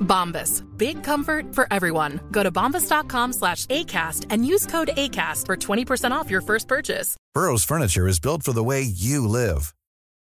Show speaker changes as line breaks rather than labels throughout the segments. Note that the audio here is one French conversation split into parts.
Bombas. Big comfort for everyone. Go to bombas.com slash ACAST and use code ACAST for 20% off your first purchase.
Burrow's furniture is built for the way you live.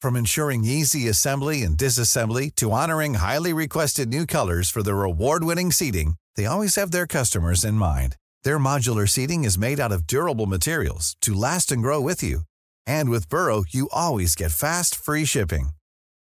From ensuring easy assembly and disassembly to honoring highly requested new colors for their award-winning seating, they always have their customers in mind. Their modular seating is made out of durable materials to last and grow with you. And with Burrow, you always get fast, free shipping.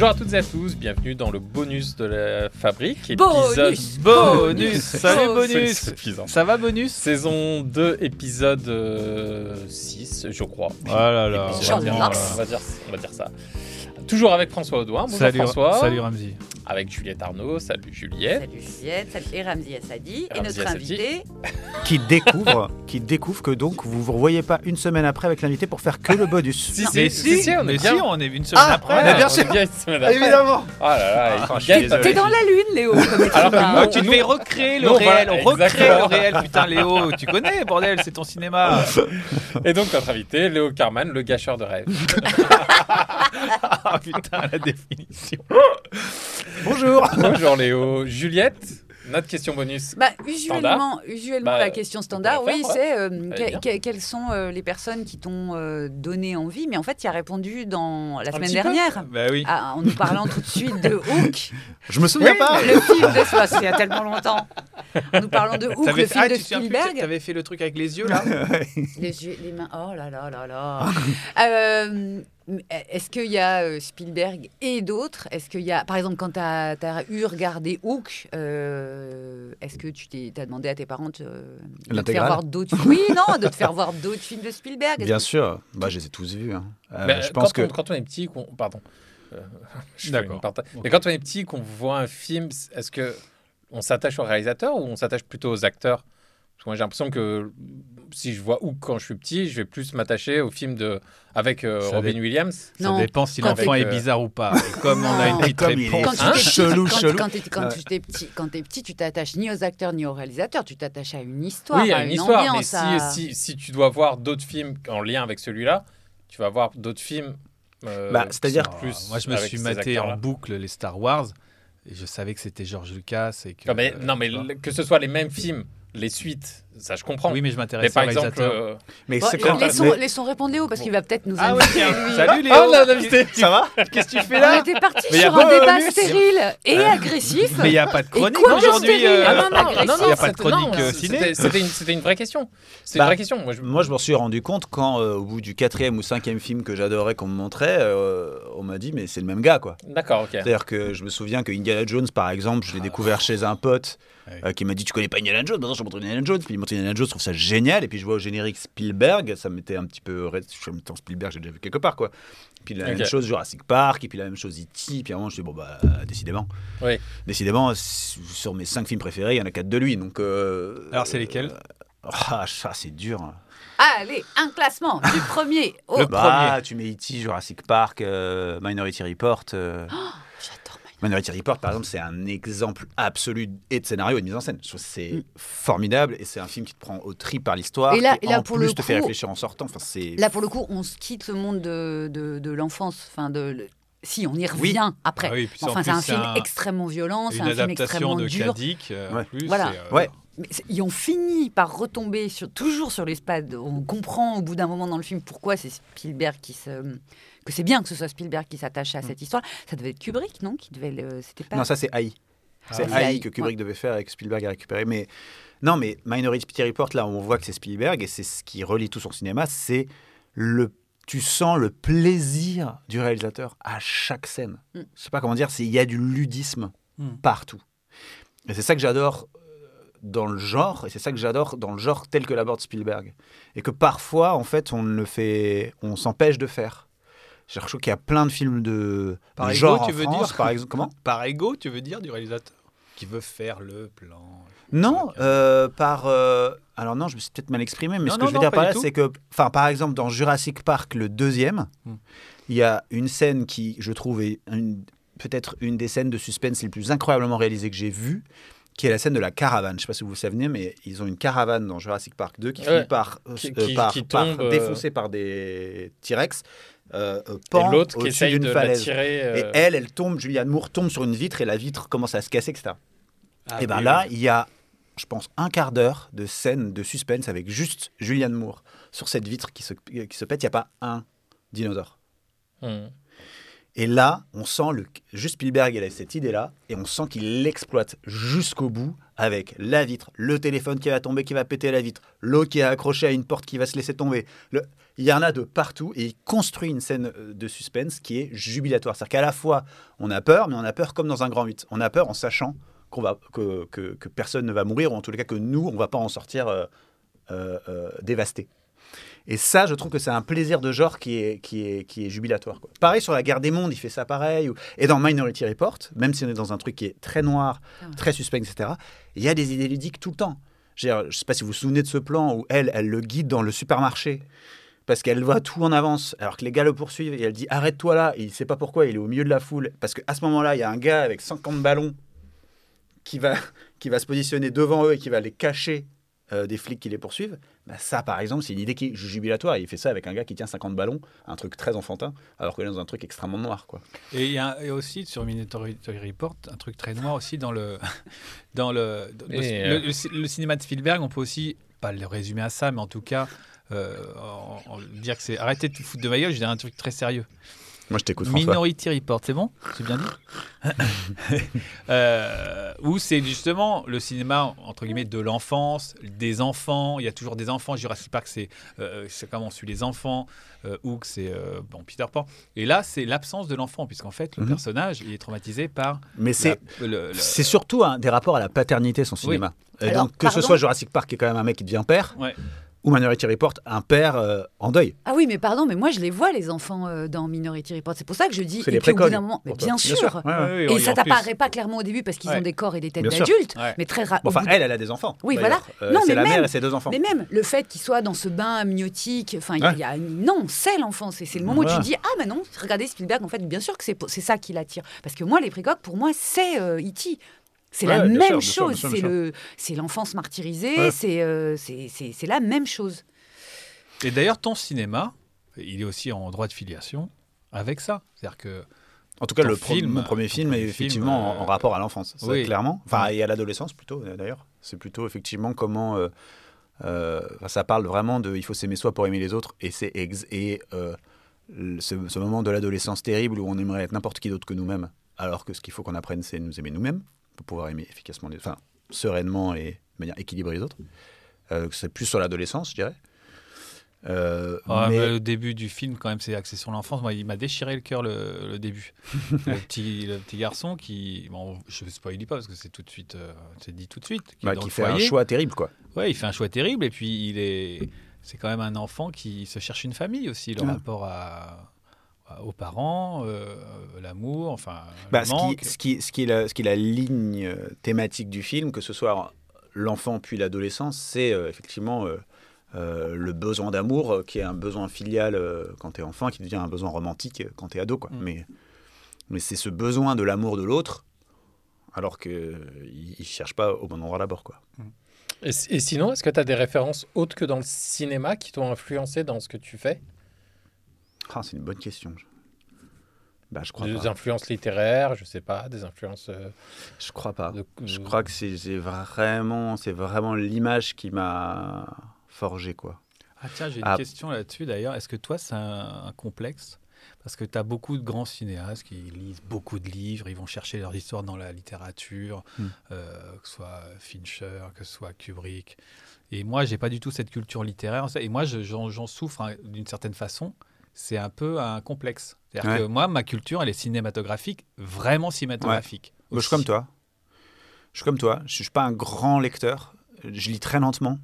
Bonjour à toutes et à tous, bienvenue dans le bonus de la fabrique.
Bonus,
épisode
bonus, salut bonus. Ça va bonus
Saison 2, épisode euh, 6, je crois.
Ah là là.
Épisode, on, va dire,
Jean-Max.
on va dire- on va dire ça. Toujours avec François Audouin. Bonjour
Salut,
François.
salut Ramzi.
Avec Juliette Arnaud. Salut Juliette.
Salut Juliette, salut et Ramzi Assadi. Et
Ramzi
notre
Assadi.
invité,
qui découvre, qui découvre que donc vous vous revoyez pas une semaine après avec l'invité pour faire que le bonus.
Si,
Mais
si, si, si, on est bien.
si, on est une semaine
Ah,
après.
Ouais,
bien
on
sûr.
est bien une semaine après.
Évidemment.
Oh là là,
Ah,
t'es dans la lune, Léo.
Alors que moi,
tu devais recréer le réel,
voilà,
on recrée
exactement.
le réel, putain Léo, tu connais, bordel, c'est ton cinéma.
Et donc notre invité, Léo Carman, le gâcheur de rêve.
Ah putain, la définition.
Bonjour.
Bonjour Léo. Juliette, notre question bonus.
Bah, usuellement, usuellement
Bah,
la question standard, oui, c'est euh,
Allez,
que- que- quelles sont euh, les personnes qui t'ont euh, donné envie? Mais en fait, tu as répondu dans la
Un
semaine dernière.
Bah oui.
Ah, en nous parlant tout de suite de Hook,
Je me souviens pas.
le film de ça, il y a tellement longtemps. En nous parlant de Hook, le
fait,
film
ah,
de
tu
Spielberg.
T'avais fait le truc avec les yeux là
Les yeux, les mains. Oh là là là là. Euh, Est-ce qu'il y a euh, Spielberg et d'autres? Est-ce qu'il y a, par exemple, quand tu as, eu regardé Hook, euh, est-ce que tu t'es as demandé à tes parents de, de te faire voir d'autres Oui, non, de te faire voir d'autres films de Spielberg
Bien
que-
sûr. Bah, je les ai tous vus. hein. Euh,
Mais,
je pense
quand,
que
on, quand on est petit, qu'on- pardon. Euh,
D'accord.
Mais quand on est petit, qu'on voit un film, est-ce que on s'attache au réalisateur ou on s'attache plutôt aux acteurs? Parce que moi, j'ai l'impression que si je vois Hook quand je suis petit, je vais plus m'attacher au film de avec euh, Robin
dé-
Williams.
Ça dépend si l'enfant est bizarre ou pas. Et comme on a une petite
Comme il est-
réponse.
Quand tu
Hein?
Chelou,
quand,
chelou.
quand t'es- quand
Ouais.
tu t'es petit, quand t'es petit, tu t'attaches ni aux acteurs ni au réalisateur, tu t'attaches à une histoire,
oui, il y
à
a une
une
histoire, mais
ambiance.
si,
à-
si, si tu dois voir d'autres films en lien avec celui-là, tu vas voir d'autres films. euh,
Bah, c'est-à-dire
plus
moi, je me suis maté en boucle les Star Wars et je savais que c'était George Lucas et que.
Non, mais, non, le- que ce soit les mêmes films, les suites, ça je comprends.
Oui, mais je
mais
m'intéresse
par exemple, euh,
Mais
Bon,
c'est quand
laissons,
mais-
laissons répondre Léo parce qu'il va peut-être nous
Ah
inviter.
Salut Léo.
Oh, là, l'invité.
Ça va
Qu'est-ce que tu fais
On
là
était parti sur un débat
bonus.
stérile et agressif.
Mais il n'y a pas de chronique aujourd'hui. euh,
Ah non, non, non,
Il y a pas de chronique, euh, ciné.
C'était une, c'était une vraie question. C'est
Bah,
une vraie question. Moi, je...
Moi, je m'en suis rendu compte quand, euh, au bout du quatrième ou cinquième film que j'adorais, qu'on me montrait, euh, on m'a dit, mais c'est le même gars, quoi.
D'accord, ok.
C'est-à-dire que je me souviens que Indiana Jones, par exemple, je l'ai découvert chez un pote euh, qui m'a dit Tu connais pas Indiana Jones? Maintenant, je te montre Indiana Jones. Puis Indiana Jones, je trouve ça génial. Et puis je vois au générique Spielberg, ça m'était un petit peu. Je suis en même temps Spielberg, j'ai déjà vu quelque part, quoi. Puis la même chose Jurassic Park, et puis la même chose E.T. Puis à un moment, je dis Bon, bah, décidément.
Oui.
Décidément, sur mes cinq films préférés, il y en a quatre de lui. Donc. euh,
Alors, c'est lesquels?
euh, Ah, ça, c'est dur. hein.
Allez, un classement du premier au.
Le
Bah, tu mets E.T., Jurassic Park, euh, Minority Report. euh,
J'adore
Minority Report, par exemple, c'est un exemple absolu et de scénario et de mise en scène. C'est
Mm.
formidable et c'est un film qui te prend au trip par l'histoire.
Et là-
qui,
et là,
en
pour
plus,
le
te fait
coup-
réfléchir en sortant. Enfin, c'est
Là, pour le coup, on se quitte le monde de, de, de l'enfance. Enfin, de, le- Si, on y revient
Oui.
après.
Ah oui,
enfin, c'est
plus,
un film
un-
extrêmement violent, c'est un film extrêmement
de
dur.
Kadik, euh,
Ouais.
en plus.
Voilà.
et, euh,
Ouais.
Mais c'est- ils ont fini par retomber sur, toujours sur les spades. On comprend au bout d'un moment dans le film pourquoi c'est Spielberg qui se. Que c'est bien que ce soit Spielberg qui s'attache à cette histoire. Ça devait être Kubrick, non Qui devait le- C'était pas.
Non, ça c'est AI. c'est
Ah,
AI
AI,
que Kubrick devait faire et que Spielberg a récupéré. Mais non, mais Minority Report, là, on voit que c'est Spielberg et c'est ce qui relie tout son cinéma. C'est le, tu sens le plaisir du réalisateur à chaque scène.
Mm.
Je sais pas comment dire. C'est il y a du ludisme
Mm.
partout. Et c'est ça que j'adore euh, dans le genre, et c'est ça que j'adore dans le genre tel que l'aborde Spielberg. Et que parfois, en fait, on le fait, on s'empêche de faire. Je trouve qu'il y a plein de films de
Par
de
ego,
genre
tu
en
veux
France,
dire
par exemple. Comment?
Par ego, tu veux dire, du réalisateur Qui veut faire le plan.
Non, euh, par. euh, alors non, je me suis peut-être mal exprimé, mais
Non,
ce que
non,
je veux
non,
dire par là, c'est que, enfin, par exemple, dans Jurassic Park, le deuxième,
Hmm.
il y a une scène qui, je trouve, est peut-être une des scènes de suspense les plus incroyablement réalisées que j'ai vues, qui est la scène de la caravane. Je ne sais pas si vous vous souvenez, mais ils ont une caravane dans Jurassic Park 2 qui
Ouais.
finit par, euh,
Qui-
euh,
qui-
par,
qui
par
tombe, euh,
défoncée par des T-Rex. Euh, euh,
l'autre qui essaye de
falaise.
l'attirer.
Et elle, elle tombe, Julianne Moore tombe sur une vitre et la vitre commence à se casser, etc.
Ah
Et ben
oui,
là,
oui.
il y a, je pense, un quart d'heure de scène de suspense avec juste Julianne Moore sur cette vitre qui se, qui se pète. Il n'y a pas un dinosaure.
hmm.
Et là, on sent le, juste Spielberg, il a cette idée-là, et on sent qu'il l'exploite jusqu'au bout avec la vitre, le téléphone qui va tomber, qui va péter la vitre, l'eau qui est accrochée à une porte qui va se laisser tomber. Il y en a de partout, et il construit une scène euh, de suspense qui est jubilatoire. C'est-à-dire qu'à la fois, on a peur, mais on a peur comme dans un grand 8. On a peur en sachant que, personne ne va mourir, ou en tous les cas que nous, on va pas en sortir euh, euh, euh, dévasté. Et ça, je trouve que c'est un plaisir de genre qui est, qui est, qui est jubilatoire. quoi. Pareil sur la guerre des mondes, il fait ça pareil. ou- Et dans Minority Report, même si on est dans un truc qui est très noir,
Ah ouais.
très suspense, etc., il y a des idées ludiques tout le temps. Je ne sais pas si vous vous souvenez de ce plan où elle, elle le guide dans le supermarché parce qu'elle voit tout en avance, alors que les gars le poursuivent et elle dit arrête-toi là. Et il ne sait pas pourquoi, il est au milieu de la foule. Parce qu'à ce moment-là, il y a un gars avec 50 ballons qui va, qui va se positionner devant eux et qui va les cacher euh, des flics qui les poursuivent. Bah, ça, par exemple, c'est une idée qui est jubilatoire. Et il fait ça avec un gars qui tient 50 ballons, un truc très enfantin, alors qu'il est dans un truc extrêmement noir. Quoi.
Et il y a et aussi sur Minority Report un truc très noir aussi dans le dans le dans le,
Et,
le-
euh,
le le cinéma de Spielberg. On peut aussi pas le résumer à ça, mais en tout cas euh, en- en dire que c'est arrêtez de te foutre de ma gueule. Je dirais un truc très sérieux.
Moi, je t'écoute, François.
Minority Report, c'est bon J'ai bien dit euh, Où c'est justement le cinéma, entre guillemets, de l'enfance, des enfants. Il y a toujours des enfants. Jurassic Park, c'est euh, comment on suit les enfants. Euh, Hook, c'est euh, bon, Peter Pan. Et là, c'est l'absence de l'enfant, puisqu'en fait, le
Mhm.
personnage, il est traumatisé par.
Mais c'est.
le-
surtout des rapports à la paternité, son cinéma. Et
Alors,
donc, que ce soit Jurassic Park, qui est quand même un mec qui devient père,
Ouais.
Ou Minority Report, un père euh, en deuil.
Ah oui, mais pardon, mais moi je les vois les enfants euh, dans Minority Report. C'est pour ça que je dis.
C'est
et
les
puis au bout
précogs,
d'un moment, mais bien
Bien
sûr.
sûr, ouais, ouais.
Ouais,
Et
oui,
ça t'apparaît pas clairement au début parce qu'ils
Ouais.
ont des corps et des têtes d'adultes,
Ouais.
mais très rare.
Bon, enfin, elle, elle a des enfants.
Oui, voilà.
Euh,
Non,
c'est
mais
la mère
même-
et ses deux enfants.
Mais même le fait qu'il soit dans ce bain amniotique, enfin, il
Ouais.
y a non, c'est l'enfance. Et c'est le moment où tu dis ah mais non, regardez Spielberg. En fait, bien sûr que c'est ça qui l'attire. Parce que moi, les précoques, pour moi, c'est euh, E.T. C'est
Ouais,
la même
sûr,
chose. C'est le, c'est l'enfance martyrisée.
Ouais.
C'est, euh, c'est, c'est, la même chose.
Et d'ailleurs, ton cinéma, il est aussi en droit de filiation avec ça. C'est-à-dire que.
En tout cas, le pro-
film,
mon premier film
premier
est
film,
effectivement en-
euh,
en rapport à l'enfance,
oui.
clairement. Enfin, et à l'adolescence plutôt, euh, d'ailleurs. C'est plutôt effectivement comment. euh, euh, ça parle vraiment de il faut s'aimer soi pour aimer les autres. Et, c'est ex- et euh, ce, ce moment de l'adolescence terrible où on aimerait être n'importe qui d'autre que nous-mêmes, alors que ce qu'il faut qu'on apprenne, c'est nous aimer nous-mêmes pour pouvoir aimer efficacement, les, enfin, sereinement et de manière équilibrée les autres. Euh, c'est plus sur l'adolescence, je dirais. Euh,
Ah,
mais-
le début du film, quand même, c'est axé sur l'enfance. Moi, il m'a déchiré le cœur le, le début. le, petit, le petit garçon qui. Bon, je ne spoil pas parce que c'est tout de suite. euh, c'est dit tout de suite. Qui,
bah, fait un choix terrible, quoi.
Ouais, il fait un choix terrible. Et puis, il est. C'est quand même un enfant qui se cherche une famille aussi, le
Ouais.
rapport à- aux parents, euh, l'amour, enfin.
Bah,
le
ce,
manque.
qui, ce, qui, ce, qui est la, ce qui est la ligne euh, thématique du film, que ce soit l'enfant puis l'adolescence, c'est euh, effectivement euh, le besoin d'amour, qui est un besoin filial quand tu es enfant, qui devient un besoin romantique quand tu es ado. Quoi.
Mm.
Mais, Mais c'est ce besoin de l'amour de l'autre, alors qu'il ne cherche pas au bon endroit d'abord. Quoi.
Et, et sinon, est-ce que tu as des références autres que dans le cinéma qui t'ont influencé dans ce que tu fais?
Ah, c'est une bonne question. Bah, je crois
Des
pas.
influences littéraires, je sais pas, des influences. euh,
Je crois pas.
de-
Je crois que c'est vraiment, c'est vraiment l'image qui m'a forgé. quoi.
Ah tiens, j'ai une
Ah.
question là-dessus d'ailleurs. Est-ce que toi, c'est un, un complexe? Parce que tu as beaucoup de grands cinéastes qui lisent beaucoup de livres, ils vont chercher leur histoire dans la littérature,
Hmm.
euh, que ce soit Fincher, que ce soit Kubrick. Et moi, j'ai pas du tout cette culture littéraire. Et moi, je- j'en j'en souffre hein, d'une certaine façon. C'est un peu un complexe. C'est-à-dire
Ouais.
que moi, ma culture, elle est cinématographique, vraiment cinématographique.
Moi, je suis comme toi. Je suis comme toi. Je suis pas un grand lecteur. Je lis très lentement.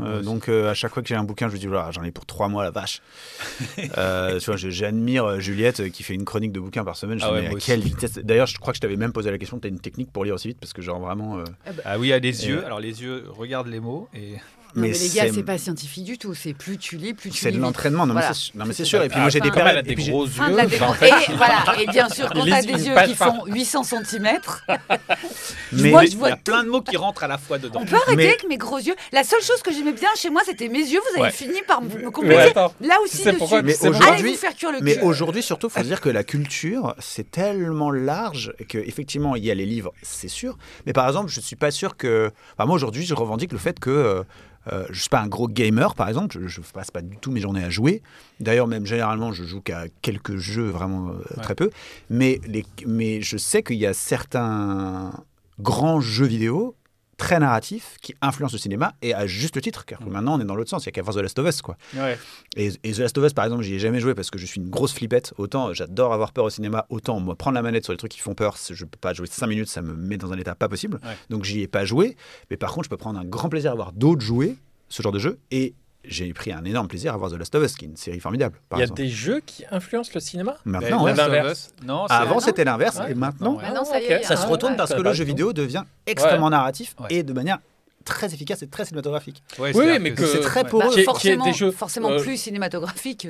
Euh, donc euh, à chaque fois que j'ai un bouquin, je me dis voilà, j'en ai pour trois mois la vache. Euh, tu vois, je- j'admire Juliette qui fait une chronique de bouquins par semaine. Je
Ah ouais,
à
aussi.
quelle vitesse? D'ailleurs, je crois que je t'avais même posé la question. Tu as une technique pour lire aussi vite? Parce que genre vraiment. euh,
Ah oui, il y a les yeux. Alors les yeux, regarde les mots et
mais,
mais
les gars,
c'est-
c'est pas scientifique du tout. C'est plus tu lis, plus tu
c'est
lis.
de l'entraînement. Non, mais
Voilà.
c'est- non, mais c'est
C'est
sûr. Et puis moi j'ai des périodes.
des
puis
gros
de
yeux.
la
en
défense.
fait,
Et voilà, et bien sûr, quand t'as des yeux qui font 800 cm,
mais
Moi, je
il y
vois
a plein de mots qui rentrent à la fois dedans.
on peut arrêter
Mais-
avec mes gros yeux. La seule chose que j'aimais bien chez moi, c'était mes yeux. Vous avez
Ouais.
fini par me compléter. Là aussi
sais pourquoi
dessus.
Mais
c'est
aujourd'hui-
Allez vous faire cuire le
Mais aujourd'hui, surtout, il faut se dire que la culture, c'est tellement large que effectivement, il y a les livres, c'est sûr. Mais par exemple, je suis pas sûr que. Enfin, moi, aujourd'hui, je revendique le fait que euh, je suis pas un gros gamer, par exemple. Je, je passe pas du tout mes journées à jouer. D'ailleurs, même généralement, je joue qu'à quelques jeux, vraiment euh, très peu. Mais, les, mais je sais qu'il y a certains grands jeux vidéo très narratifs qui influencent le cinéma et à juste titre car que maintenant on est dans l'autre sens il y a qu'à voir The Last of Us quoi
Ouais.
et, et The Last of Us, par exemple, j'y ai jamais joué parce que je suis une grosse flippette. Autant j'adore avoir peur au cinéma, autant moi prendre la manette sur les trucs qui font peur, je peux pas jouer 5 minutes, ça me met dans un état pas possible.
Ouais.
Donc j'y ai pas joué. Mais par contre, je peux prendre un grand plaisir à voir d'autres jouer ce genre de jeu. Et j'ai pris un énorme plaisir à voir The Last of Us, qui est une série formidable.
Il y a
exemple.
des jeux qui influencent le cinéma?
Maintenant, ouais.
Of
L'inverse.
Non,
Avant, c'était l'inverse.
Ouais.
Et maintenant,
Non, ouais.
Maintenant, ça
ok.
est,
ça se
Ah,
retourne parce que le jeu vidéo devient extrêmement narratif
Ouais.
et de manière très efficace et très cinématographique.
Ouais,
Oui, mais
que
C'est très poreux.
Qui est- qui est
forcément,
des jeux,
forcément
euh,
plus cinématographique.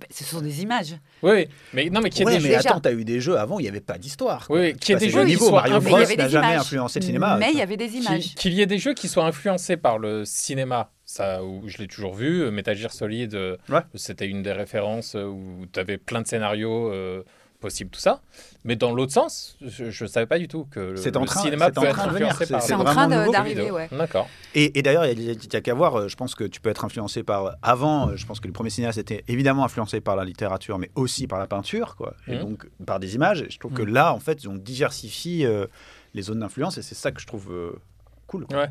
Bah, ce sont des images.
Oui, mais non, mais qui est
Ouais,
des
mais
jeux.
Attends, t'as eu des jeux avant, il n'y avait pas d'histoire.
Oui,
Tu
qu'il y ait
passais
des jeux qui
niveau.
soient
Mario Bros n'a jamais
images.
influencé le cinéma.
Mais il y avait des images.
qu'il y ait des jeux qui soient influencés par le cinéma, ça, où je l'ai toujours vu, euh, Metal Gear Solid, euh,
Ouais.
c'était une des références euh, où tu avais plein de scénarios euh, possibles, tout ça. Mais dans l'autre sens, je ne savais pas du tout que le,
C'est en
le
train-
cinéma
en
peut
train
être influencé
c'est-
par
c'est
C'est en train d'arriver, ouais.
D'accord.
Et, et d'ailleurs, il y a- qu'à voir, euh, je pense que tu peux être influencé par... Avant, euh, je pense que les premiers cinéastes étaient évidemment influencés par la littérature, mais aussi par la peinture, quoi. Et
Mhm.
donc par des images. Et je trouve que là, en fait, on diversifie euh, les zones d'influence, et c'est ça que je trouve euh, cool. quoi.
Ouais.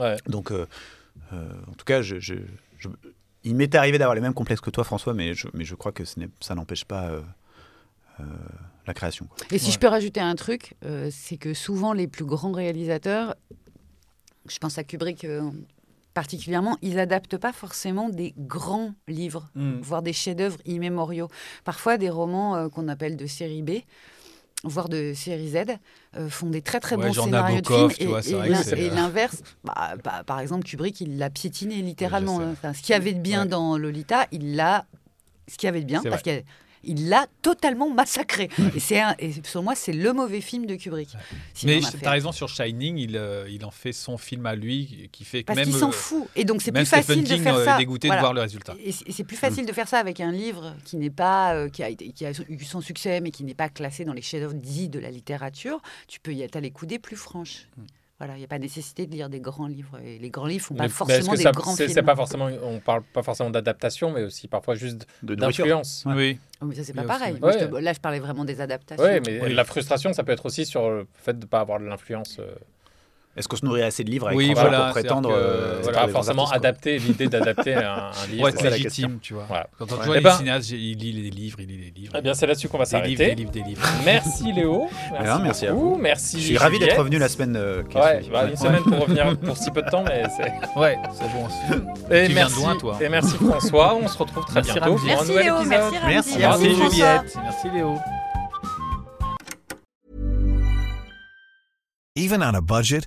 Ouais.
Donc, euh, euh, en tout cas, je, je- je- il m'est arrivé d'avoir les mêmes complexes que toi, François, mais je, mais je crois que ce ça n'empêche pas euh, euh, la création. quoi.
Et si
Ouais.
je peux rajouter un truc, euh, c'est que souvent les plus grands réalisateurs, je pense à Kubrick euh, particulièrement, ils adaptent pas forcément des grands livres,
Mm.
voire des chefs-d'œuvre immémoriaux. Parfois des romans euh, qu'on appelle de série B voire de série Z, euh, font des très très
Ouais,
bons scénarios de films. et,
euh,
l'inverse, bah, bah, par exemple, Kubrick, il l'a piétiné littéralement.
Ouais,
hein. Enfin, ce qu'il y avait de bien
Ouais.
dans Lolita, il l'a... Ce qu'il y avait de bien, parce qu'il il l'a totalement massacré. Et, c'est un- et selon moi, c'est le mauvais film de Kubrick.
Mais tu as raison sur Shining, il, euh, il en fait son film à lui, qui fait que
Parce
même.
qu'il s'en
euh,
fout. Et donc, c'est plus facile
Stephen
de
King
faire
euh,
ça.
dégoûté
Voilà.
de voir le résultat.
Et c'est plus facile de faire ça avec un livre qui n'est pas euh, qui, a été- qui a eu son succès mais qui n'est pas classé dans les chefs-d'œuvre dits de la littérature. Tu peux y être les coudées plus franches. Voilà, il n'y a pas nécessité de lire des grands livres. Et les grands livres font
Mais-
pas
mais
forcément
que
des
ça-
grands
c'est-
films.
C'est pas forcément, on parle pas forcément d'adaptation, mais aussi parfois juste d'influence.
Oui.
Oh, mais ça c'est pas pareil.
aussi-
Moi, je
Ouais.
te- là, je parlais vraiment des adaptations.
Oui, mais
Oui.
la frustration, ça peut être aussi sur le fait de ne pas avoir de l'influence. euh,
Est-ce qu'on se nourrit assez de livres avec
Oui, voilà,
pour prétendre
que-
euh,
voilà,
grands
forcément adapter l'idée d'adapter un, un livre.
Pour être
c'est la
légitime, tu vois.
Voilà.
Quand on
Ouais.
voit
Eh
les
ben-
cinéastes, il lit les livres, il lit les livres.
Eh bien, c'est là-dessus qu'on va
des livres, des
s'arrêter.
livres, des livres.
Merci Léo.
Alors, merci à
beaucoup.
vous.
Merci.
Je suis ravi d'être revenu la semaine euh,
Ouais, bah, une semaine pour revenir pour si peu de temps, mais c'est.
Ouais, c'est bon aussi.
Et
Tu viens de
merci,
loin, toi.
et merci François. On se retrouve très
Merci,
bientôt pour un
Merci
nouvel
Léo,
épisode.
merci.
Merci.
Juliette. Merci Léo.
Even on a budget,